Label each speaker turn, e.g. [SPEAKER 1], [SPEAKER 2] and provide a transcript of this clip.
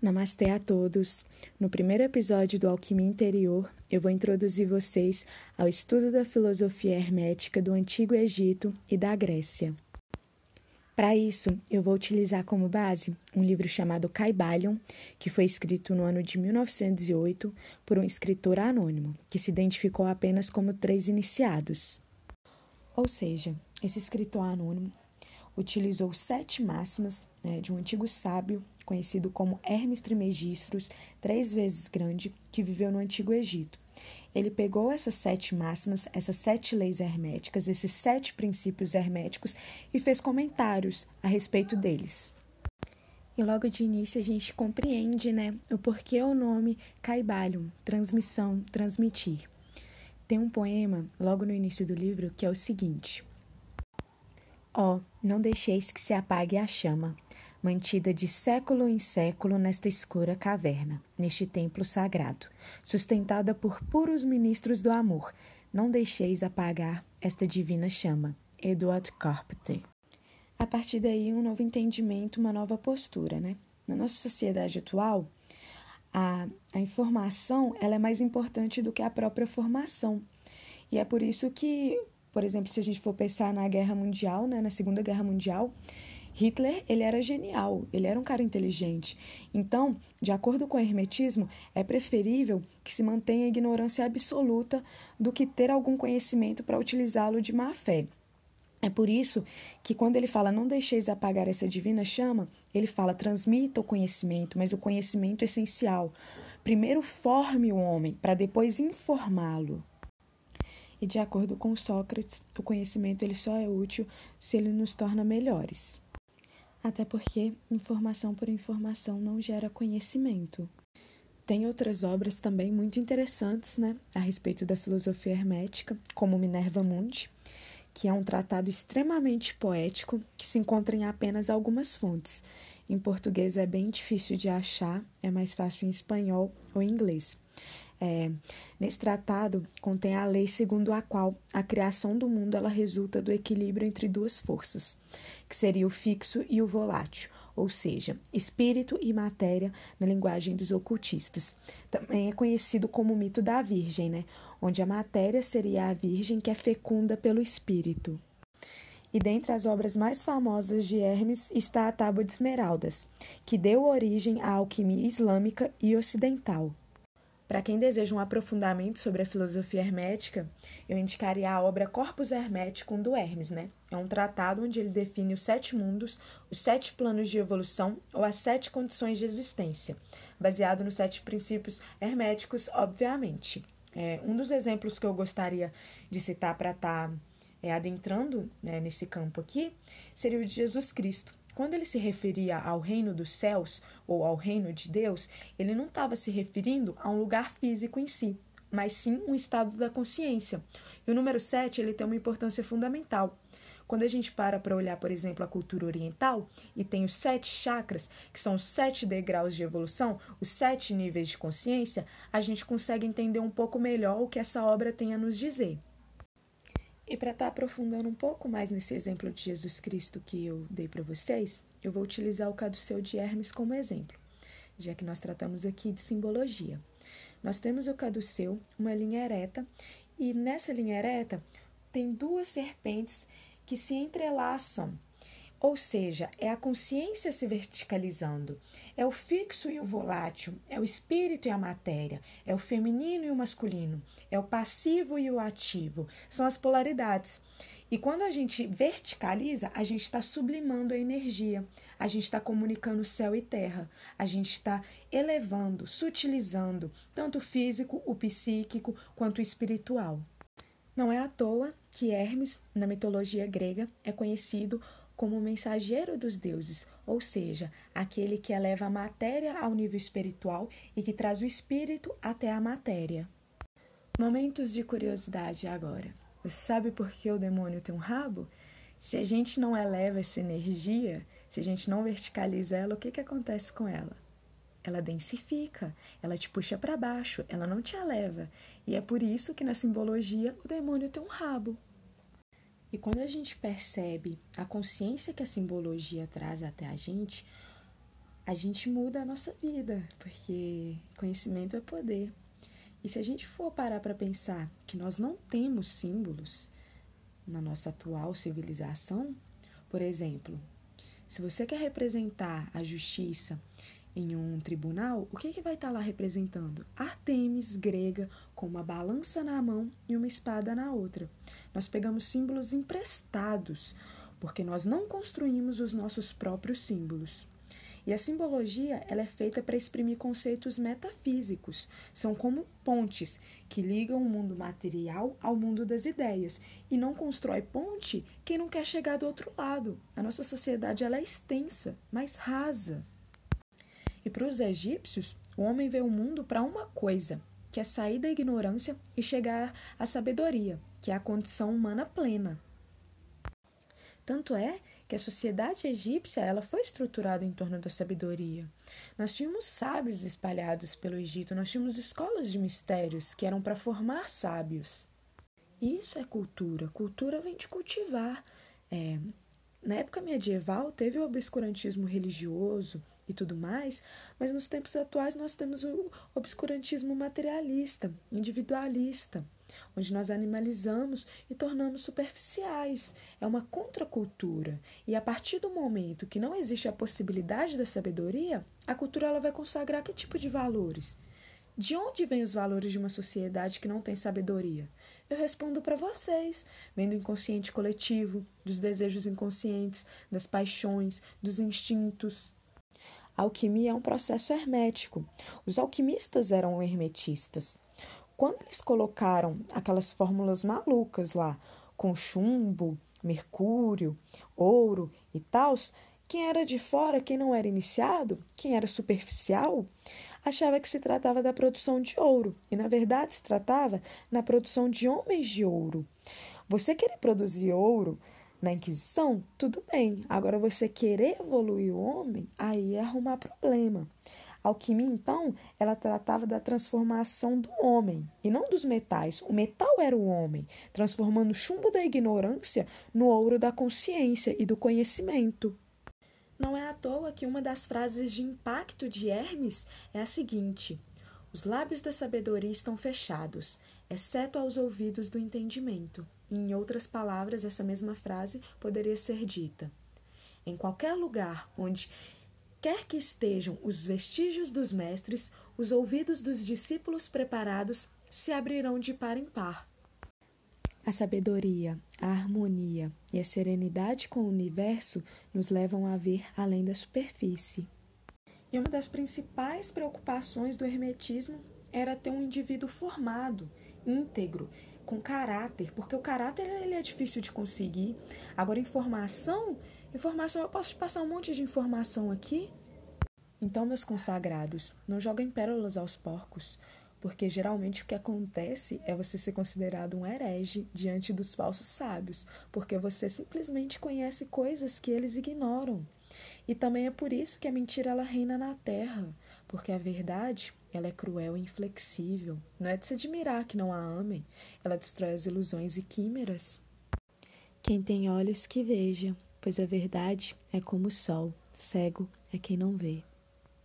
[SPEAKER 1] Namastê a todos! No primeiro episódio do Alquimia Interior, eu vou introduzir vocês ao estudo da filosofia hermética do Antigo Egito e da Grécia. Para isso, eu vou utilizar como base um livro chamado Caibalion, que foi escrito no ano de 1908 por um escritor anônimo, que se identificou apenas como três iniciados. Ou seja, esse escritor anônimo utilizou sete máximas né, de um antigo sábio conhecido como Hermes Trismegistus, três vezes grande, que viveu no Antigo Egito. Ele pegou essas sete máximas, essas sete leis herméticas, esses sete princípios herméticos e fez comentários a respeito deles. E logo de início a gente compreende, né, o porquê o nome Caibalium, transmissão, transmitir. Tem um poema logo no início do livro que é o seguinte: Ó, oh, não deixeis que se apague a chama, mantida de século em século nesta escura caverna, neste templo sagrado, sustentada por puros ministros do amor. Não deixeis apagar esta divina chama. Edward Carpenter. A partir daí, um novo entendimento, uma nova postura, né? Na nossa sociedade atual, a, a informação ela é mais importante do que a própria formação. E é por isso que por exemplo, se a gente for pensar na Guerra Mundial, né, na Segunda Guerra Mundial, Hitler, ele era genial, ele era um cara inteligente. Então, de acordo com o hermetismo, é preferível que se mantenha a ignorância absoluta do que ter algum conhecimento para utilizá-lo de má fé. É por isso que quando ele fala não deixeis apagar essa divina chama, ele fala transmita o conhecimento, mas o conhecimento essencial. Primeiro forme o homem para depois informá-lo. E de acordo com Sócrates, o conhecimento ele só é útil se ele nos torna melhores. Até porque informação por informação não gera conhecimento. Tem outras obras também muito interessantes, né, a respeito da filosofia hermética, como Minerva Mundi, que é um tratado extremamente poético que se encontra em apenas algumas fontes. Em português é bem difícil de achar, é mais fácil em espanhol ou inglês. É, nesse tratado contém a lei segundo a qual a criação do mundo ela resulta do equilíbrio entre duas forças, que seria o fixo e o volátil, ou seja, espírito e matéria na linguagem dos ocultistas. Também é conhecido como o mito da Virgem, né? onde a matéria seria a Virgem que é fecunda pelo espírito. E dentre as obras mais famosas de Hermes está a Tábua de Esmeraldas, que deu origem à alquimia islâmica e ocidental. Para quem deseja um aprofundamento sobre a filosofia hermética, eu indicaria a obra Corpus Hermeticum do Hermes, né? É um tratado onde ele define os sete mundos, os sete planos de evolução ou as sete condições de existência, baseado nos sete princípios herméticos, obviamente. É, um dos exemplos que eu gostaria de citar para estar tá, é, adentrando né, nesse campo aqui seria o de Jesus Cristo. Quando ele se referia ao reino dos céus ou ao reino de Deus, ele não estava se referindo a um lugar físico em si, mas sim um estado da consciência. E o número 7 ele tem uma importância fundamental. Quando a gente para para olhar, por exemplo, a cultura oriental e tem os sete chakras, que são os sete degraus de evolução, os sete níveis de consciência, a gente consegue entender um pouco melhor o que essa obra tem a nos dizer. E para estar tá aprofundando um pouco mais nesse exemplo de Jesus Cristo que eu dei para vocês, eu vou utilizar o caduceu de Hermes como exemplo, já que nós tratamos aqui de simbologia. Nós temos o caduceu, uma linha ereta, e nessa linha ereta tem duas serpentes que se entrelaçam ou seja, é a consciência se verticalizando, é o fixo e o volátil, é o espírito e a matéria, é o feminino e o masculino, é o passivo e o ativo, são as polaridades. E quando a gente verticaliza, a gente está sublimando a energia, a gente está comunicando céu e terra, a gente está elevando, sutilizando tanto o físico, o psíquico quanto o espiritual. Não é à toa que Hermes, na mitologia grega, é conhecido como mensageiro dos deuses, ou seja, aquele que eleva a matéria ao nível espiritual e que traz o espírito até a matéria. Momentos de curiosidade agora. Você sabe por que o demônio tem um rabo? Se a gente não eleva essa energia, se a gente não verticaliza ela, o que, que acontece com ela? Ela densifica, ela te puxa para baixo, ela não te eleva. E é por isso que na simbologia o demônio tem um rabo. E quando a gente percebe a consciência que a simbologia traz até a gente, a gente muda a nossa vida, porque conhecimento é poder. E se a gente for parar para pensar que nós não temos símbolos na nossa atual civilização, por exemplo, se você quer representar a justiça em um tribunal, o que, que vai estar tá lá representando? Artemis grega com uma balança na mão e uma espada na outra. Nós pegamos símbolos emprestados, porque nós não construímos os nossos próprios símbolos. E a simbologia ela é feita para exprimir conceitos metafísicos. São como pontes que ligam o mundo material ao mundo das ideias. E não constrói ponte quem não quer chegar do outro lado. A nossa sociedade ela é extensa, mas rasa. E para os egípcios, o homem vê o mundo para uma coisa, que é sair da ignorância e chegar à sabedoria, que é a condição humana plena. Tanto é que a sociedade egípcia ela foi estruturada em torno da sabedoria. Nós tínhamos sábios espalhados pelo Egito, nós tínhamos escolas de mistérios que eram para formar sábios. Isso é cultura. Cultura vem de cultivar. É, na época medieval teve o obscurantismo religioso, e tudo mais, mas nos tempos atuais nós temos o obscurantismo materialista, individualista, onde nós animalizamos e tornamos superficiais. É uma contracultura. E a partir do momento que não existe a possibilidade da sabedoria, a cultura ela vai consagrar que tipo de valores? De onde vêm os valores de uma sociedade que não tem sabedoria? Eu respondo para vocês, vem do inconsciente coletivo, dos desejos inconscientes, das paixões, dos instintos. A alquimia é um processo hermético. Os alquimistas eram hermetistas. Quando eles colocaram aquelas fórmulas malucas lá, com chumbo, mercúrio, ouro e tal, quem era de fora, quem não era iniciado, quem era superficial, achava que se tratava da produção de ouro, e na verdade se tratava na produção de homens de ouro. Você querer produzir ouro na Inquisição, tudo bem. Agora, você querer evoluir o homem, aí é arrumar problema. Alquimia, então, ela tratava da transformação do homem e não dos metais. O metal era o homem, transformando o chumbo da ignorância no ouro da consciência e do conhecimento. Não é à toa que uma das frases de impacto de Hermes é a seguinte: Os lábios da sabedoria estão fechados, exceto aos ouvidos do entendimento. Em outras palavras, essa mesma frase poderia ser dita: Em qualquer lugar onde quer que estejam os vestígios dos mestres, os ouvidos dos discípulos preparados se abrirão de par em par. A sabedoria, a harmonia e a serenidade com o universo nos levam a ver além da superfície. E uma das principais preocupações do hermetismo era ter um indivíduo formado, íntegro, com caráter, porque o caráter ele é difícil de conseguir. Agora, informação, informação, eu posso te passar um monte de informação aqui. Então, meus consagrados, não joguem pérolas aos porcos, porque geralmente o que acontece é você ser considerado um herege diante dos falsos sábios, porque você simplesmente conhece coisas que eles ignoram. E também é por isso que a mentira ela reina na terra, porque a verdade ela é cruel e inflexível. Não é de se admirar que não a amem. Ela destrói as ilusões e quimeras. Quem tem olhos que veja, pois a verdade é como o sol, cego é quem não vê.